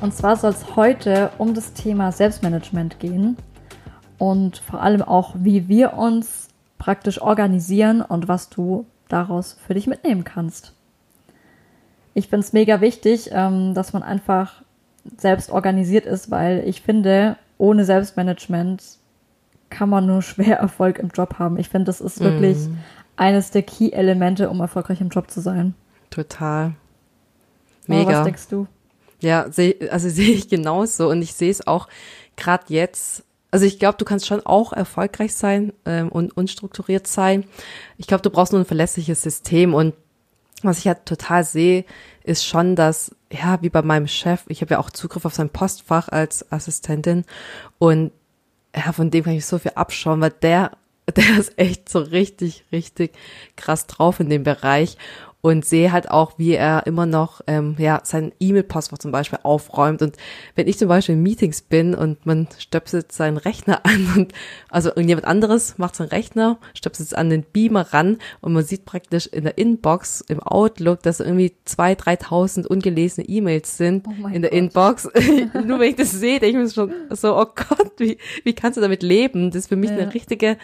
Und zwar soll es heute um das Thema Selbstmanagement gehen und vor allem auch, wie wir uns praktisch organisieren und was du daraus für dich mitnehmen kannst. Ich finde es mega wichtig, ähm, dass man einfach selbst organisiert ist, weil ich finde, ohne Selbstmanagement kann man nur schwer Erfolg im Job haben. Ich finde, das ist wirklich mm. eines der Key-Elemente, um erfolgreich im Job zu sein. Total. Mega. Aber was denkst du? Ja, seh, also sehe ich genauso und ich sehe es auch gerade jetzt. Also ich glaube, du kannst schon auch erfolgreich sein ähm, und unstrukturiert sein. Ich glaube, du brauchst nur ein verlässliches System und was ich halt total sehe, ist schon, dass, ja, wie bei meinem Chef, ich habe ja auch Zugriff auf sein Postfach als Assistentin und ja, von dem kann ich so viel abschauen, weil der, der ist echt so richtig, richtig krass drauf in dem Bereich und sehe halt auch, wie er immer noch ähm, ja sein E-Mail-Postfach zum Beispiel aufräumt. Und wenn ich zum Beispiel in Meetings bin und man stöpselt seinen Rechner an und also irgendjemand anderes macht seinen Rechner, stöpselt es an den Beamer ran und man sieht praktisch in der Inbox im Outlook, dass irgendwie zwei, dreitausend ungelesene E-Mails sind oh in der Gott. Inbox. Nur wenn ich das sehe, denke ich mir schon so, oh Gott, wie, wie kannst du damit leben? Das ist für mich ja. eine richtige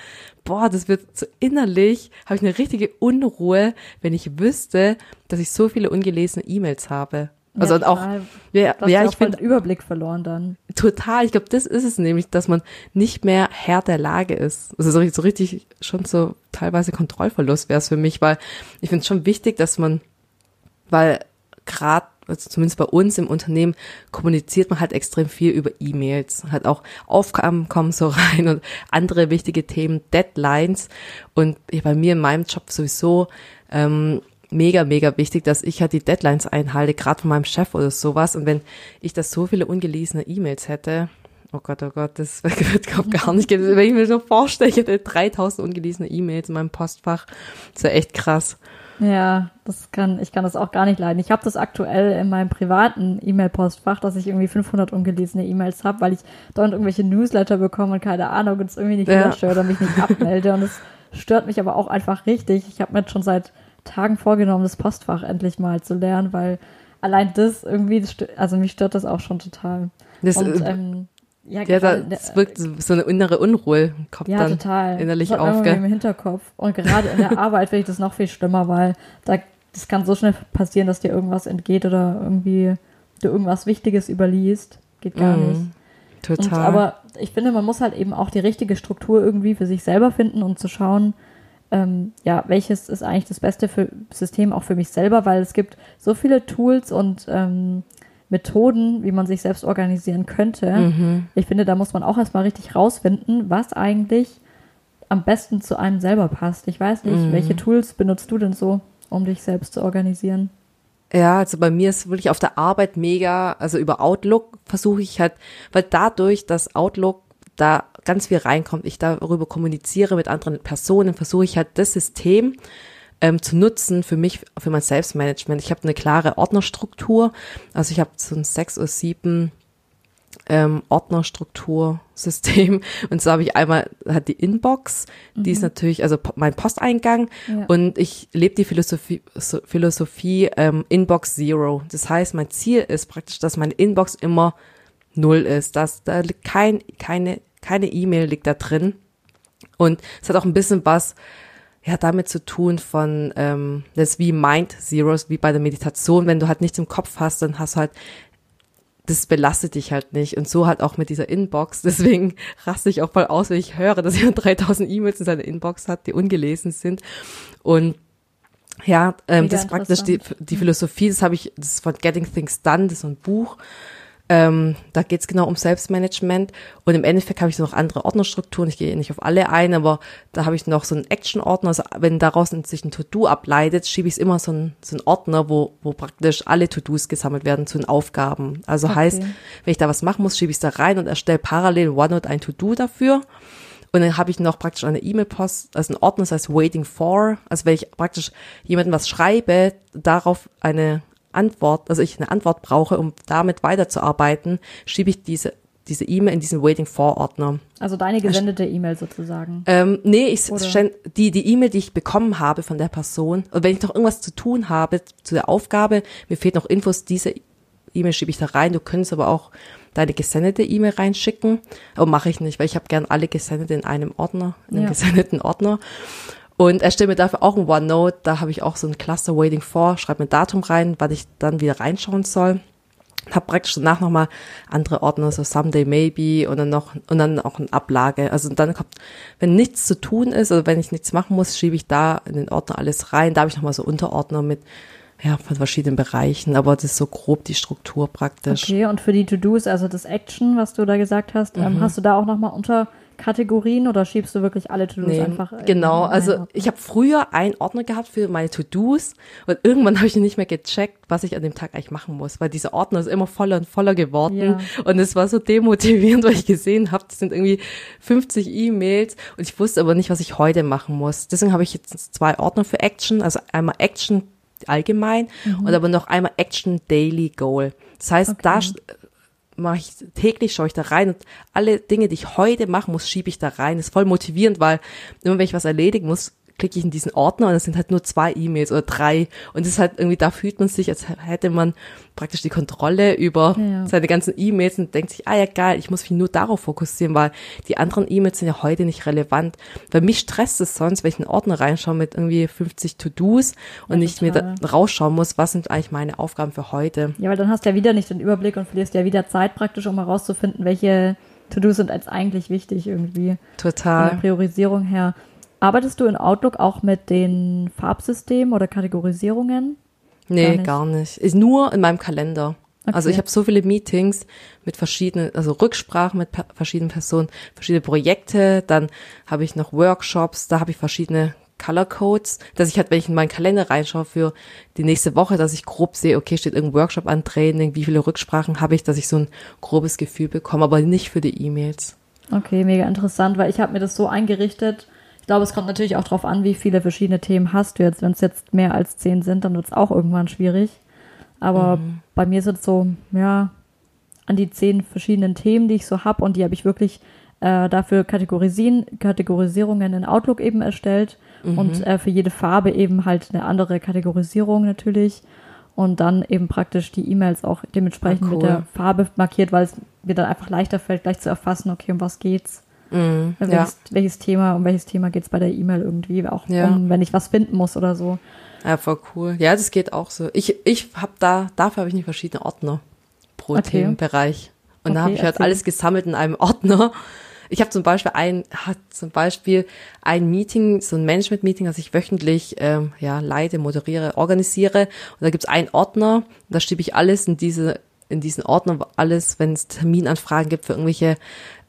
boah, das wird so innerlich, habe ich eine richtige Unruhe, wenn ich wüsste, dass ich so viele ungelesene E-Mails habe. Also ja, auch, ja, ja ich finde Überblick verloren dann. Total, ich glaube, das ist es nämlich, dass man nicht mehr Herr der Lage ist. Also so, so richtig schon so teilweise Kontrollverlust wäre es für mich, weil ich finde es schon wichtig, dass man, weil gerade also zumindest bei uns im Unternehmen, kommuniziert man halt extrem viel über E-Mails. Halt auch Aufgaben kommen so rein und andere wichtige Themen, Deadlines. Und bei mir in meinem Job sowieso ähm, mega, mega wichtig, dass ich halt die Deadlines einhalte, gerade von meinem Chef oder sowas. Und wenn ich da so viele ungelesene E-Mails hätte, oh Gott, oh Gott, das wird glaub, gar nicht gehen. Wenn ich mir so vorstelle, ich hätte 3000 ungelesene E-Mails in meinem Postfach, das wäre echt krass. Ja, das kann, ich kann das auch gar nicht leiden. Ich habe das aktuell in meinem privaten E-Mail-Postfach, dass ich irgendwie 500 ungelesene E-Mails habe, weil ich dort irgendwelche Newsletter bekomme und keine Ahnung und es irgendwie nicht ja. lösche oder mich nicht abmelde. Und es stört mich aber auch einfach richtig. Ich habe mir schon seit Tagen vorgenommen, das Postfach endlich mal zu lernen, weil allein das irgendwie, also mich stört das auch schon total. Das, und, äh, ähm, ja, ja da, das wirkt so eine innere Unruhe, kommt ja, dann total. innerlich das auf. Gell? im Hinterkopf. Und gerade in der Arbeit finde ich das noch viel schlimmer, weil da, das kann so schnell passieren, dass dir irgendwas entgeht oder irgendwie du irgendwas Wichtiges überliest. Geht gar mm, nicht. Total. Und, aber ich finde, man muss halt eben auch die richtige Struktur irgendwie für sich selber finden und zu schauen, ähm, ja, welches ist eigentlich das beste für System auch für mich selber, weil es gibt so viele Tools und ähm, Methoden, wie man sich selbst organisieren könnte. Mhm. Ich finde, da muss man auch erstmal richtig rausfinden, was eigentlich am besten zu einem selber passt. Ich weiß nicht, mhm. welche Tools benutzt du denn so, um dich selbst zu organisieren? Ja, also bei mir ist wirklich auf der Arbeit mega, also über Outlook versuche ich halt, weil dadurch, dass Outlook da ganz viel reinkommt, ich darüber kommuniziere mit anderen Personen, versuche ich halt das System ähm, zu nutzen für mich, für mein Selbstmanagement. Ich habe eine klare Ordnerstruktur. Also ich habe so ein sechs oder sieben ähm, Ordnerstruktursystem. Und so habe ich einmal hat die Inbox, mhm. die ist mhm. natürlich, also mein Posteingang. Ja. Und ich lebe die Philosophie, so, Philosophie ähm, Inbox Zero. Das heißt, mein Ziel ist praktisch, dass meine Inbox immer null ist. Dass da liegt kein, keine, keine E-Mail liegt da drin. Und es hat auch ein bisschen was ja damit zu tun von ähm, das wie Mind Zeros, wie bei der Meditation. Wenn du halt nichts im Kopf hast, dann hast du halt das belastet dich halt nicht. Und so halt auch mit dieser Inbox. Deswegen raste ich auch voll aus, wenn ich höre, dass jemand 3000 E-Mails in seiner Inbox hat, die ungelesen sind. Und ja, ähm, das ist praktisch die, die Philosophie, das habe ich, das ist von Getting Things Done, das ist so ein Buch. Ähm, da geht's genau um Selbstmanagement und im Endeffekt habe ich noch andere Ordnerstrukturen. Ich gehe nicht auf alle ein, aber da habe ich noch so einen Action-Ordner. Also wenn daraus sich ein To-Do ableitet, schiebe ich immer so einen, so einen Ordner, wo, wo praktisch alle To-Dos gesammelt werden zu den Aufgaben. Also okay. heißt, wenn ich da was machen muss, schiebe ich da rein und erstelle parallel OneNote ein To-Do dafür. Und dann habe ich noch praktisch eine E-Mail-Post, also ein Ordner, das heißt Waiting for. Also wenn ich praktisch jemandem was schreibe, darauf eine Antwort, also ich eine Antwort brauche, um damit weiterzuarbeiten, schiebe ich diese diese E-Mail in diesen Waiting for Ordner. Also deine gesendete E-Mail sozusagen. Ähm, nee, ich die die E-Mail, die ich bekommen habe von der Person. Und wenn ich noch irgendwas zu tun habe zu der Aufgabe, mir fehlt noch Infos, diese E-Mail schiebe ich da rein. Du könntest aber auch deine gesendete E-Mail reinschicken. Aber mache ich nicht, weil ich habe gern alle gesendete in einem Ordner, in einem ja. gesendeten Ordner. Und erstelle mir dafür auch ein OneNote. Da habe ich auch so ein Cluster Waiting for, schreibe mir ein Datum rein, wann ich dann wieder reinschauen soll. Hab praktisch danach nochmal andere Ordner, so Someday Maybe und dann noch und dann auch eine Ablage. Also dann kommt, wenn nichts zu tun ist oder wenn ich nichts machen muss, schiebe ich da in den Ordner alles rein. Da habe ich nochmal so Unterordner mit ja, von verschiedenen Bereichen, aber das ist so grob die Struktur praktisch. Okay, und für die To-Dos, also das Action, was du da gesagt hast, ähm, mhm. hast du da auch nochmal unter Kategorien oder schiebst du wirklich alle To-Dos nee, einfach? Genau, also ich habe früher einen Ordner gehabt für meine To-Dos und irgendwann habe ich nicht mehr gecheckt, was ich an dem Tag eigentlich machen muss, weil dieser Ordner ist immer voller und voller geworden ja. und es war so demotivierend, weil ich gesehen habe, das sind irgendwie 50 E-Mails und ich wusste aber nicht, was ich heute machen muss. Deswegen habe ich jetzt zwei Ordner für Action, also einmal Action allgemein mhm. und aber noch einmal Action Daily Goal. Das heißt, okay. da mache ich täglich, schaue ich da rein und alle Dinge, die ich heute machen muss, schiebe ich da rein. Ist voll motivierend, weil immer wenn ich was erledigen muss, klicke ich in diesen Ordner und es sind halt nur zwei E-Mails oder drei. Und es ist halt irgendwie, da fühlt man sich, als hätte man praktisch die Kontrolle über ja. seine ganzen E-Mails und denkt sich, ah ja geil, ich muss mich nur darauf fokussieren, weil die anderen E-Mails sind ja heute nicht relevant. Weil mich stresst es sonst, wenn ich in einen Ordner reinschaue mit irgendwie 50 To-Dos und ja, nicht mir da rausschauen muss, was sind eigentlich meine Aufgaben für heute. Ja, weil dann hast du ja wieder nicht den Überblick und verlierst ja wieder Zeit praktisch, um herauszufinden, welche To-Dos sind als eigentlich wichtig irgendwie. Total. Von der Priorisierung her. Arbeitest du in Outlook auch mit den Farbsystemen oder Kategorisierungen? Nee, gar nicht. Gar nicht. Ist nur in meinem Kalender. Okay. Also ich habe so viele Meetings mit verschiedenen, also Rücksprachen mit verschiedenen Personen, verschiedene Projekte, dann habe ich noch Workshops, da habe ich verschiedene Color Codes, dass ich halt, wenn ich in meinen Kalender reinschaue für die nächste Woche, dass ich grob sehe, okay, steht irgendein Workshop an, Training, wie viele Rücksprachen habe ich, dass ich so ein grobes Gefühl bekomme, aber nicht für die E-Mails. Okay, mega interessant, weil ich habe mir das so eingerichtet, ich glaube, es kommt natürlich auch darauf an, wie viele verschiedene Themen hast du jetzt. Wenn es jetzt mehr als zehn sind, dann wird es auch irgendwann schwierig. Aber mhm. bei mir sind es so, ja, an die zehn verschiedenen Themen, die ich so habe und die habe ich wirklich äh, dafür Kategorisieren, Kategorisierungen in Outlook eben erstellt mhm. und äh, für jede Farbe eben halt eine andere Kategorisierung natürlich und dann eben praktisch die E-Mails auch dementsprechend ah, cool. mit der Farbe markiert, weil es mir dann einfach leichter fällt, gleich zu erfassen, okay, um was geht's. Mm, welches, ja. welches, Thema, um welches Thema geht es bei der E-Mail irgendwie, auch ja. um, wenn ich was finden muss oder so. Ja, voll cool. Ja, das geht auch so. Ich, ich habe da, dafür habe ich nicht verschiedene Ordner pro okay. Themenbereich. Und okay, da habe ich halt alles gesammelt in einem Ordner. Ich habe zum Beispiel ein, hat zum Beispiel ein Meeting, so ein Management-Meeting, das ich wöchentlich ähm, ja, leite, moderiere, organisiere. Und da gibt's einen Ordner, da schiebe ich alles in diese in diesen Ordner alles, wenn es Terminanfragen gibt für irgendwelche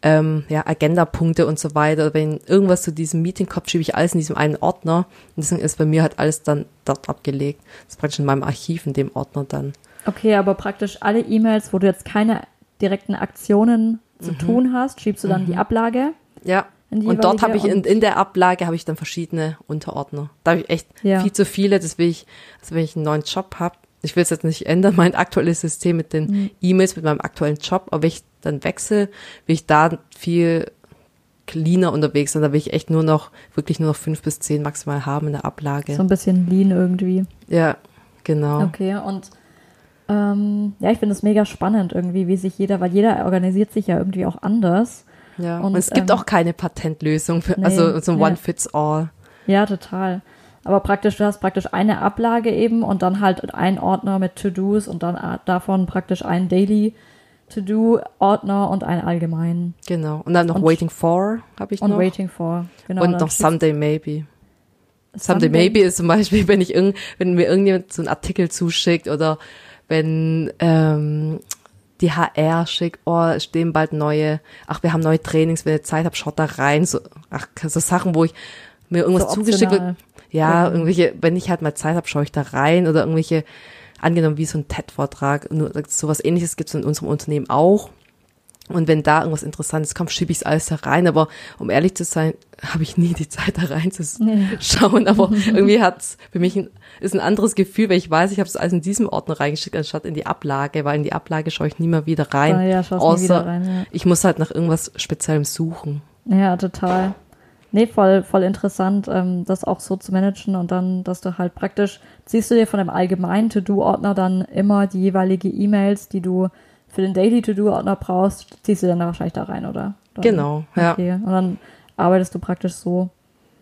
ähm, ja, Agenda-Punkte und so weiter. Wenn irgendwas zu diesem Meeting kommt, schiebe ich alles in diesem einen Ordner. Und deswegen ist bei mir halt alles dann dort abgelegt. Das ist praktisch in meinem Archiv, in dem Ordner dann. Okay, aber praktisch alle E-Mails, wo du jetzt keine direkten Aktionen zu mhm. tun hast, schiebst du dann mhm. die Ablage. Ja. Und dort habe ich in, in der Ablage habe ich dann verschiedene Unterordner. Da habe ich echt ja. viel zu viele. Das will ich, also wenn ich einen neuen Job habe, ich will es jetzt nicht ändern, mein aktuelles System mit den mhm. E-Mails, mit meinem aktuellen Job, aber wenn ich dann wechsle, will ich da viel cleaner unterwegs sein. Da will ich echt nur noch, wirklich nur noch fünf bis zehn maximal haben in der Ablage. So ein bisschen lean irgendwie. Ja, genau. Okay, und ähm, ja, ich finde es mega spannend irgendwie, wie sich jeder, weil jeder organisiert sich ja irgendwie auch anders. Ja, und, und es gibt ähm, auch keine Patentlösung, für, nee, also so ein nee. One-Fits-All. Ja, total. Aber praktisch, du hast praktisch eine Ablage eben und dann halt ein Ordner mit To-Dos und dann davon praktisch ein Daily To-Do-Ordner und einen allgemeinen. Genau. Und dann noch und, Waiting for habe ich und noch. Und Waiting for, genau. Und noch Someday Maybe. Someday, Someday Maybe ist zum Beispiel, wenn ich irgend, wenn mir irgendjemand so einen Artikel zuschickt oder wenn ähm, die HR schickt, oh, stehen bald neue, ach, wir haben neue Trainings, wenn ihr Zeit habt, schaut da rein, so, ach, so Sachen, wo ich mir irgendwas so zugeschickt wird. Ja, mhm. irgendwelche, wenn ich halt mal Zeit habe, schaue ich da rein oder irgendwelche, angenommen wie so ein TED-Vortrag, nur sowas ähnliches gibt es in unserem Unternehmen auch. Und wenn da irgendwas Interessantes kommt, schiebe ich es alles da rein. Aber um ehrlich zu sein, habe ich nie die Zeit da reinzuschauen. Nee. Aber irgendwie hat's für mich ein, ist ein anderes Gefühl, weil ich weiß, ich habe es alles in diesem Ordner reingeschickt, anstatt in die Ablage, weil in die Ablage schaue ich nie mehr wieder rein. Ah, ja, außer wieder rein, ja. ich muss halt nach irgendwas Speziellem suchen. Ja, total. Nee, voll, voll interessant, ähm, das auch so zu managen und dann, dass du halt praktisch, ziehst du dir von dem allgemeinen To-Do-Ordner dann immer die jeweilige E-Mails, die du für den Daily To-Do-Ordner brauchst, ziehst du dann da wahrscheinlich da rein, oder? Dann, genau, ja. Okay. Und dann arbeitest du praktisch so.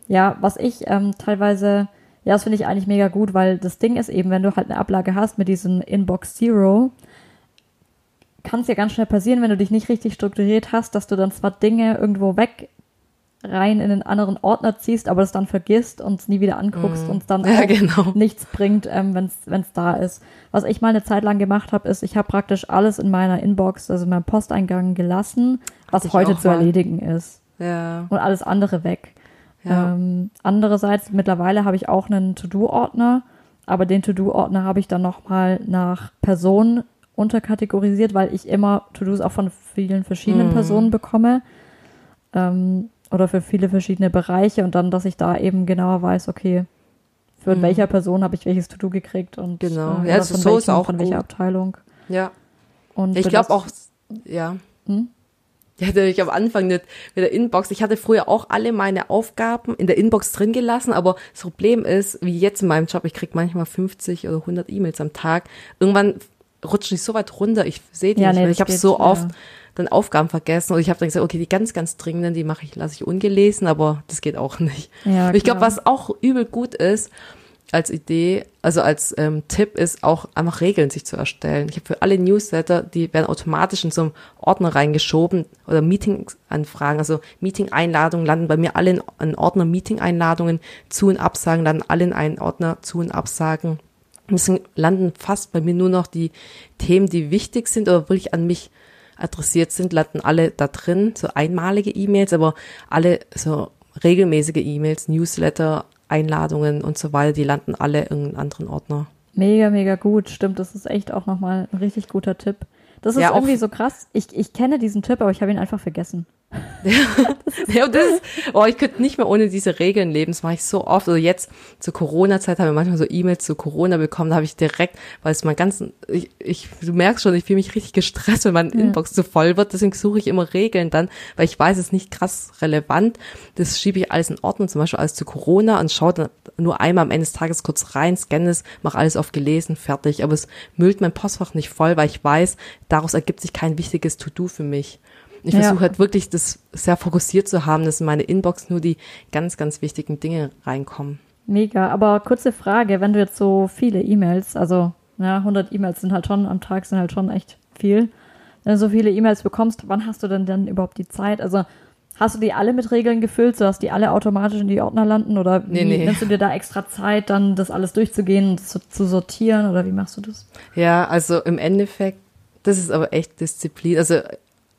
Ja, was ich ähm, teilweise, ja, das finde ich eigentlich mega gut, weil das Ding ist eben, wenn du halt eine Ablage hast mit diesem Inbox Zero, kann es ja ganz schnell passieren, wenn du dich nicht richtig strukturiert hast, dass du dann zwar Dinge irgendwo weg rein in einen anderen Ordner ziehst, aber das dann vergisst und es nie wieder anguckst mm. und es dann ja, genau. nichts bringt, ähm, wenn es da ist. Was ich mal eine Zeit lang gemacht habe, ist, ich habe praktisch alles in meiner Inbox, also in meinem Posteingang gelassen, was heute zu mal. erledigen ist. Ja. Und alles andere weg. Ja. Ähm, andererseits, mittlerweile habe ich auch einen To-Do-Ordner, aber den To-Do-Ordner habe ich dann nochmal nach Person unterkategorisiert, weil ich immer To-Dos auch von vielen verschiedenen mm. Personen bekomme. Ähm, oder für viele verschiedene Bereiche und dann, dass ich da eben genauer weiß, okay, für mhm. welcher Person habe ich welches To-Do gekriegt und genau. Äh, ja, also so welchen, ist auch von welcher Abteilung. Ja. Und ich glaube auch, ja. Hm? Ich hatte ich am Anfang nicht mit der Inbox. Ich hatte früher auch alle meine Aufgaben in der Inbox drin gelassen, aber das Problem ist, wie jetzt in meinem Job, ich krieg manchmal 50 oder 100 E-Mails am Tag. Irgendwann rutscht ich so weit runter, ich sehe die ja, nicht nee, mehr. Ich habe so oft ja dann Aufgaben vergessen und ich habe dann gesagt, okay, die ganz, ganz dringenden, die mache ich, lasse ich ungelesen, aber das geht auch nicht. Ja, ich glaube, was auch übel gut ist, als Idee, also als ähm, Tipp ist auch einfach Regeln sich zu erstellen. Ich habe für alle Newsletter, die werden automatisch in so einen Ordner reingeschoben oder Meeting-Anfragen, also Meeting-Einladungen landen bei mir alle in einen Ordner Meeting-Einladungen zu und Absagen, landen alle in einen Ordner zu und Absagen. Deswegen landen fast bei mir nur noch die Themen, die wichtig sind oder wirklich an mich adressiert sind, landen alle da drin, so einmalige E-Mails, aber alle so regelmäßige E-Mails, Newsletter, Einladungen und so weiter, die landen alle in einem anderen Ordner. Mega, mega gut. Stimmt, das ist echt auch nochmal ein richtig guter Tipp. Das ist ja, irgendwie so krass. Ich, ich kenne diesen Tipp, aber ich habe ihn einfach vergessen. ja, das oh, ich könnte nicht mehr ohne diese Regeln leben. Das mache ich so oft. Also jetzt zur Corona-Zeit haben wir manchmal so E-Mails zu Corona bekommen. Da habe ich direkt, weil es mein ganzen, ich, ich, du merkst schon, ich fühle mich richtig gestresst, wenn mein ja. Inbox zu voll wird. Deswegen suche ich immer Regeln dann, weil ich weiß, es ist nicht krass relevant. Das schiebe ich alles in Ordnung, zum Beispiel alles zu Corona und schaue dann nur einmal am Ende des Tages kurz rein, scanne es, mache alles auf gelesen, fertig. Aber es müllt mein Postfach nicht voll, weil ich weiß, daraus ergibt sich kein wichtiges To-Do für mich. Ich ja. versuche halt wirklich das sehr fokussiert zu haben, dass in meine Inbox nur die ganz, ganz wichtigen Dinge reinkommen. Mega, aber kurze Frage, wenn du jetzt so viele E-Mails, also ja, 100 E-Mails sind halt schon am Tag, sind halt schon echt viel. Wenn du so viele E-Mails bekommst, wann hast du denn dann überhaupt die Zeit? Also hast du die alle mit Regeln gefüllt, sodass die alle automatisch in die Ordner landen? Oder wie nee, nee. nimmst du dir da extra Zeit, dann das alles durchzugehen und zu, zu sortieren? Oder wie machst du das? Ja, also im Endeffekt, das ist aber echt Disziplin. Also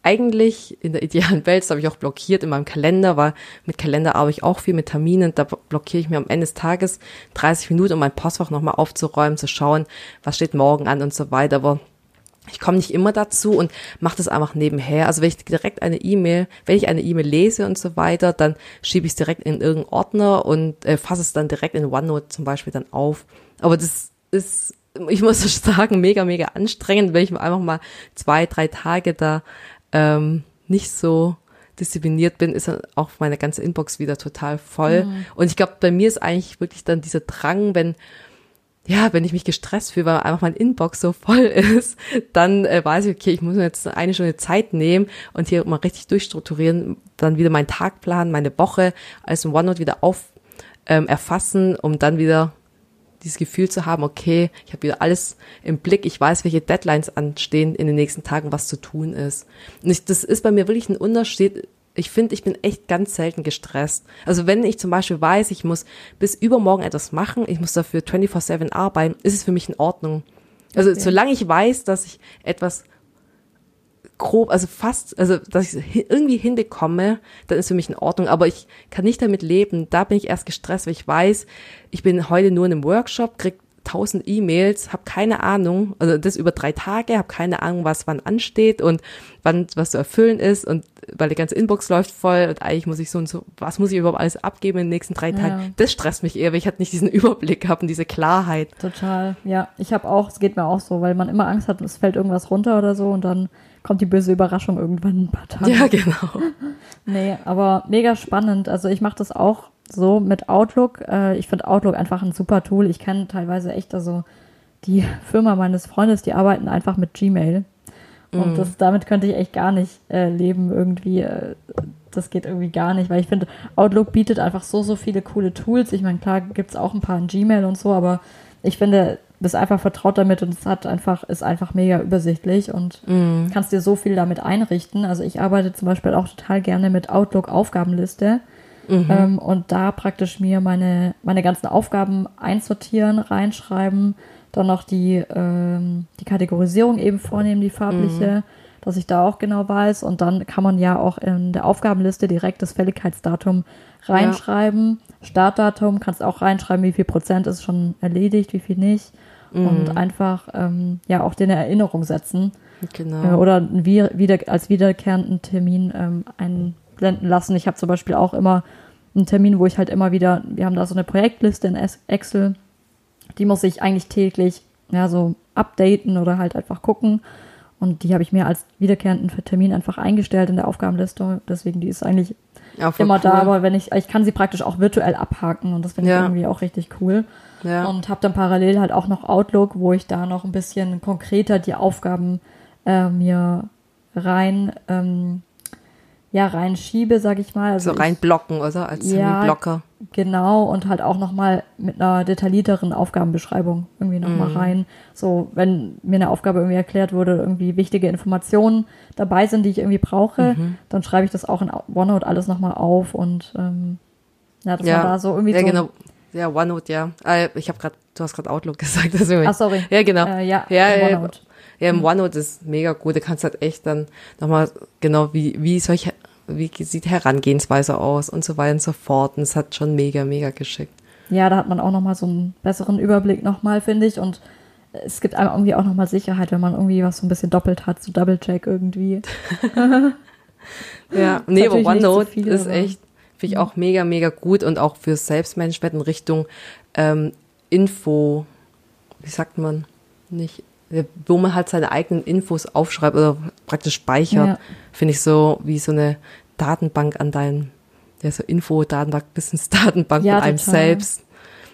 eigentlich in der idealen Welt, das habe ich auch blockiert in meinem Kalender, weil mit Kalender arbeite ich auch viel mit Terminen, da blockiere ich mir am Ende des Tages 30 Minuten, um mein Postfach nochmal aufzuräumen, zu schauen, was steht morgen an und so weiter, aber ich komme nicht immer dazu und mache das einfach nebenher. Also wenn ich direkt eine E-Mail, wenn ich eine E-Mail lese und so weiter, dann schiebe ich es direkt in irgendeinen Ordner und äh, fasse es dann direkt in OneNote zum Beispiel dann auf. Aber das ist, ich muss sagen, mega, mega anstrengend, wenn ich einfach mal zwei, drei Tage da ähm, nicht so diszipliniert bin, ist auch meine ganze Inbox wieder total voll. Mhm. Und ich glaube, bei mir ist eigentlich wirklich dann dieser Drang, wenn ja, wenn ich mich gestresst fühle, weil einfach mein Inbox so voll ist, dann äh, weiß ich, okay, ich muss mir jetzt eine Stunde Zeit nehmen und hier mal richtig durchstrukturieren, dann wieder meinen Tagplan, meine Woche als OneNote wieder auf ähm, erfassen, um dann wieder dieses Gefühl zu haben, okay, ich habe wieder alles im Blick, ich weiß, welche Deadlines anstehen in den nächsten Tagen, was zu tun ist. Und ich, das ist bei mir wirklich ein Unterschied. Ich finde, ich bin echt ganz selten gestresst. Also wenn ich zum Beispiel weiß, ich muss bis übermorgen etwas machen, ich muss dafür 24-7 arbeiten, ist es für mich in Ordnung. Also okay. solange ich weiß, dass ich etwas grob, also fast, also dass ich es irgendwie hinbekomme, dann ist für mich in Ordnung. Aber ich kann nicht damit leben. Da bin ich erst gestresst, weil ich weiß, ich bin heute nur in einem Workshop, krieg tausend E-Mails, habe keine Ahnung, also das über drei Tage, habe keine Ahnung, was wann ansteht und wann was zu erfüllen ist und weil die ganze Inbox läuft voll und eigentlich muss ich so und so, was muss ich überhaupt alles abgeben in den nächsten drei Tagen? Ja. Das stresst mich eher, weil ich halt nicht diesen Überblick habe und diese Klarheit. Total, ja. Ich habe auch, es geht mir auch so, weil man immer Angst hat, es fällt irgendwas runter oder so und dann kommt die böse Überraschung irgendwann ein paar Tage. Ja, genau. nee, aber mega spannend. Also ich mache das auch so mit Outlook. Äh, ich finde Outlook einfach ein super Tool. Ich kenne teilweise echt also die Firma meines Freundes, die arbeiten einfach mit Gmail. Und mm. das, damit könnte ich echt gar nicht äh, leben irgendwie. Äh, das geht irgendwie gar nicht, weil ich finde, Outlook bietet einfach so, so viele coole Tools. Ich meine, klar gibt es auch ein paar in Gmail und so, aber ich finde, bist einfach vertraut damit und es hat einfach, ist einfach mega übersichtlich und mm. kannst dir so viel damit einrichten. Also ich arbeite zum Beispiel auch total gerne mit Outlook Aufgabenliste. Mhm. Ähm, und da praktisch mir meine, meine ganzen Aufgaben einsortieren, reinschreiben, dann noch die, ähm, die Kategorisierung eben vornehmen, die farbliche, mhm. dass ich da auch genau weiß. Und dann kann man ja auch in der Aufgabenliste direkt das Fälligkeitsdatum reinschreiben. Ja. Startdatum kannst auch reinschreiben, wie viel Prozent ist schon erledigt, wie viel nicht. Mhm. Und einfach ähm, ja auch den Erinnerung setzen. Genau. Äh, oder wieder, als wiederkehrenden Termin ähm, einen blenden lassen. Ich habe zum Beispiel auch immer einen Termin, wo ich halt immer wieder, wir haben da so eine Projektliste in Excel, die muss ich eigentlich täglich ja so updaten oder halt einfach gucken. Und die habe ich mir als wiederkehrenden Termin einfach eingestellt in der Aufgabenliste. Deswegen, die ist eigentlich ja, immer cool. da, aber wenn ich, ich kann sie praktisch auch virtuell abhaken und das finde ja. ich irgendwie auch richtig cool. Ja. Und habe dann parallel halt auch noch Outlook, wo ich da noch ein bisschen konkreter die Aufgaben äh, mir rein ähm, ja reinschiebe, sag ich mal. Also so reinblocken, oder? Als ja, Blocker. Genau, und halt auch nochmal mit einer detaillierteren Aufgabenbeschreibung irgendwie nochmal mhm. rein. So, wenn mir eine Aufgabe irgendwie erklärt wurde, irgendwie wichtige Informationen dabei sind, die ich irgendwie brauche, mhm. dann schreibe ich das auch in OneNote alles nochmal auf und ähm, ja, das ja. war da so irgendwie ja, so. Genau. Ja, OneNote, ja. Äh, ich habe gerade, du hast gerade Outlook gesagt. Deswegen. Ach, sorry. Ja, genau. Äh, ja, ja, OneNote. Ja, im mhm. OneNote ist mega gut. Da kannst halt echt dann nochmal genau, wie, wie solche wie sieht Herangehensweise aus und so weiter und so fort. Und es hat schon mega, mega geschickt. Ja, da hat man auch nochmal so einen besseren Überblick nochmal, finde ich. Und es gibt einem irgendwie auch nochmal Sicherheit, wenn man irgendwie was so ein bisschen doppelt hat, so Double-Check irgendwie. ja, nee, aber OneNote so viel, ist echt, finde ich auch mega, mega gut und auch für Selbstmanagement in Richtung ähm, Info, wie sagt man, nicht wo man halt seine eigenen Infos aufschreibt oder praktisch speichert, ja. finde ich so wie so eine Datenbank an deinem, ja, so Info-Datenbank, Business-Datenbank ja, von einem total. selbst.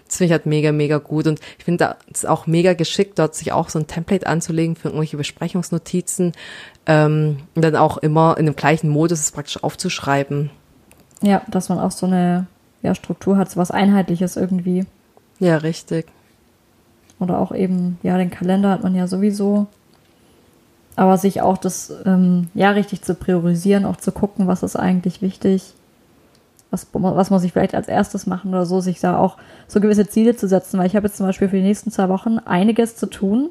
Das finde ich halt mega, mega gut. Und ich finde es auch mega geschickt, dort sich auch so ein Template anzulegen für irgendwelche Besprechungsnotizen ähm, und dann auch immer in dem gleichen Modus es praktisch aufzuschreiben. Ja, dass man auch so eine ja, Struktur hat, so was Einheitliches irgendwie. Ja, richtig. Oder auch eben, ja, den Kalender hat man ja sowieso. Aber sich auch das, ähm, ja, richtig zu priorisieren, auch zu gucken, was ist eigentlich wichtig, was, was muss ich vielleicht als erstes machen oder so, sich da auch so gewisse Ziele zu setzen, weil ich habe jetzt zum Beispiel für die nächsten zwei Wochen einiges zu tun.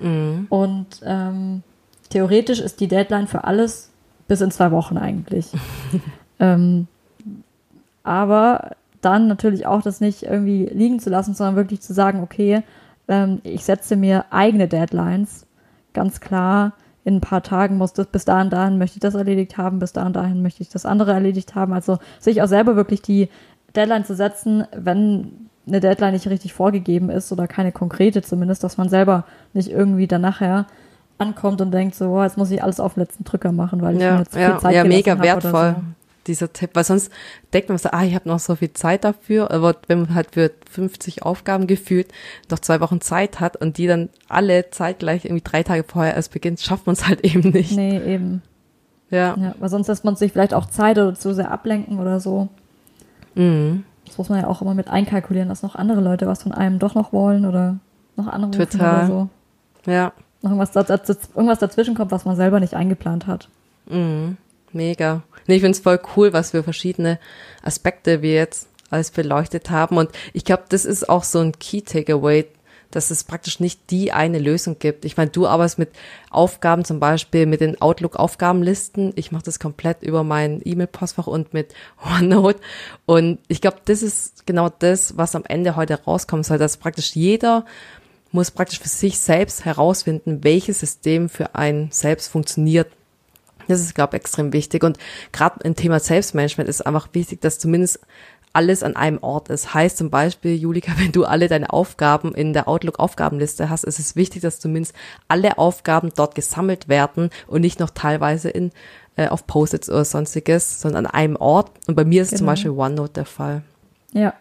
Mhm. Und ähm, theoretisch ist die Deadline für alles bis in zwei Wochen eigentlich. ähm, aber dann natürlich auch das nicht irgendwie liegen zu lassen, sondern wirklich zu sagen, okay, ähm, ich setze mir eigene Deadlines, ganz klar. In ein paar Tagen muss das, bis dahin, dahin möchte ich das erledigt haben, bis dahin, dahin möchte ich das andere erledigt haben. Also sich auch selber wirklich die Deadline zu setzen, wenn eine Deadline nicht richtig vorgegeben ist oder keine konkrete zumindest, dass man selber nicht irgendwie dann nachher ankommt und denkt so, boah, jetzt muss ich alles auf den letzten Drücker machen, weil ich ja, mir jetzt ja, viel Zeit Ja, mega wertvoll. So dieser Tipp, weil sonst denkt man so, ah, ich habe noch so viel Zeit dafür, aber wenn man halt für 50 Aufgaben gefühlt noch zwei Wochen Zeit hat und die dann alle zeitgleich irgendwie drei Tage vorher erst beginnt, schafft man es halt eben nicht. Nee, eben. Ja. ja. Weil sonst lässt man sich vielleicht auch Zeit oder zu sehr ablenken oder so. Mhm. Das muss man ja auch immer mit einkalkulieren, dass noch andere Leute was von einem doch noch wollen oder noch andere Total. oder so. Ja. Noch irgendwas, irgendwas dazwischen kommt, was man selber nicht eingeplant hat. Mhm. Mega. Nee, ich finde es voll cool, was für verschiedene Aspekte wir jetzt alles beleuchtet haben. Und ich glaube, das ist auch so ein Key Takeaway, dass es praktisch nicht die eine Lösung gibt. Ich meine, du arbeitest mit Aufgaben, zum Beispiel mit den Outlook-Aufgabenlisten. Ich mache das komplett über mein E-Mail-Postfach und mit OneNote. Und ich glaube, das ist genau das, was am Ende heute rauskommen soll, dass praktisch jeder muss praktisch für sich selbst herausfinden, welches System für einen selbst funktioniert. Das ist, glaube ich, extrem wichtig. Und gerade im Thema Selbstmanagement ist einfach wichtig, dass zumindest alles an einem Ort ist. Heißt zum Beispiel, Julika, wenn du alle deine Aufgaben in der Outlook-Aufgabenliste hast, ist es wichtig, dass zumindest alle Aufgaben dort gesammelt werden und nicht noch teilweise in äh, auf Post-its oder sonstiges, sondern an einem Ort. Und bei mir ist genau. zum Beispiel OneNote der Fall. Ja.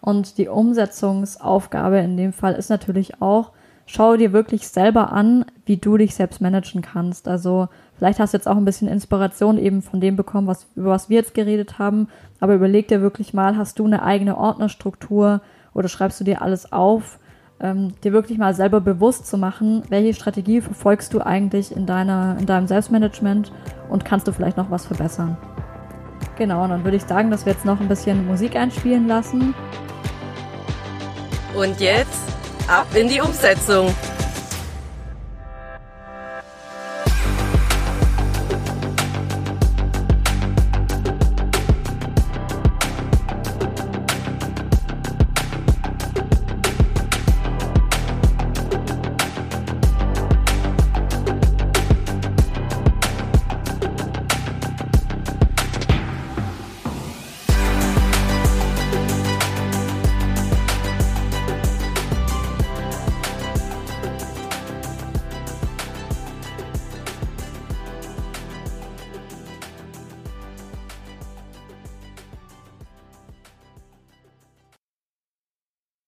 Und die Umsetzungsaufgabe in dem Fall ist natürlich auch, schau dir wirklich selber an, wie du dich selbst managen kannst. Also vielleicht hast du jetzt auch ein bisschen Inspiration eben von dem bekommen, was, über was wir jetzt geredet haben. Aber überleg dir wirklich mal, hast du eine eigene Ordnerstruktur oder schreibst du dir alles auf? Ähm, dir wirklich mal selber bewusst zu machen, welche Strategie verfolgst du eigentlich in, deiner, in deinem Selbstmanagement und kannst du vielleicht noch was verbessern. Genau, und dann würde ich sagen, dass wir jetzt noch ein bisschen Musik einspielen lassen. Und jetzt ab in die Umsetzung.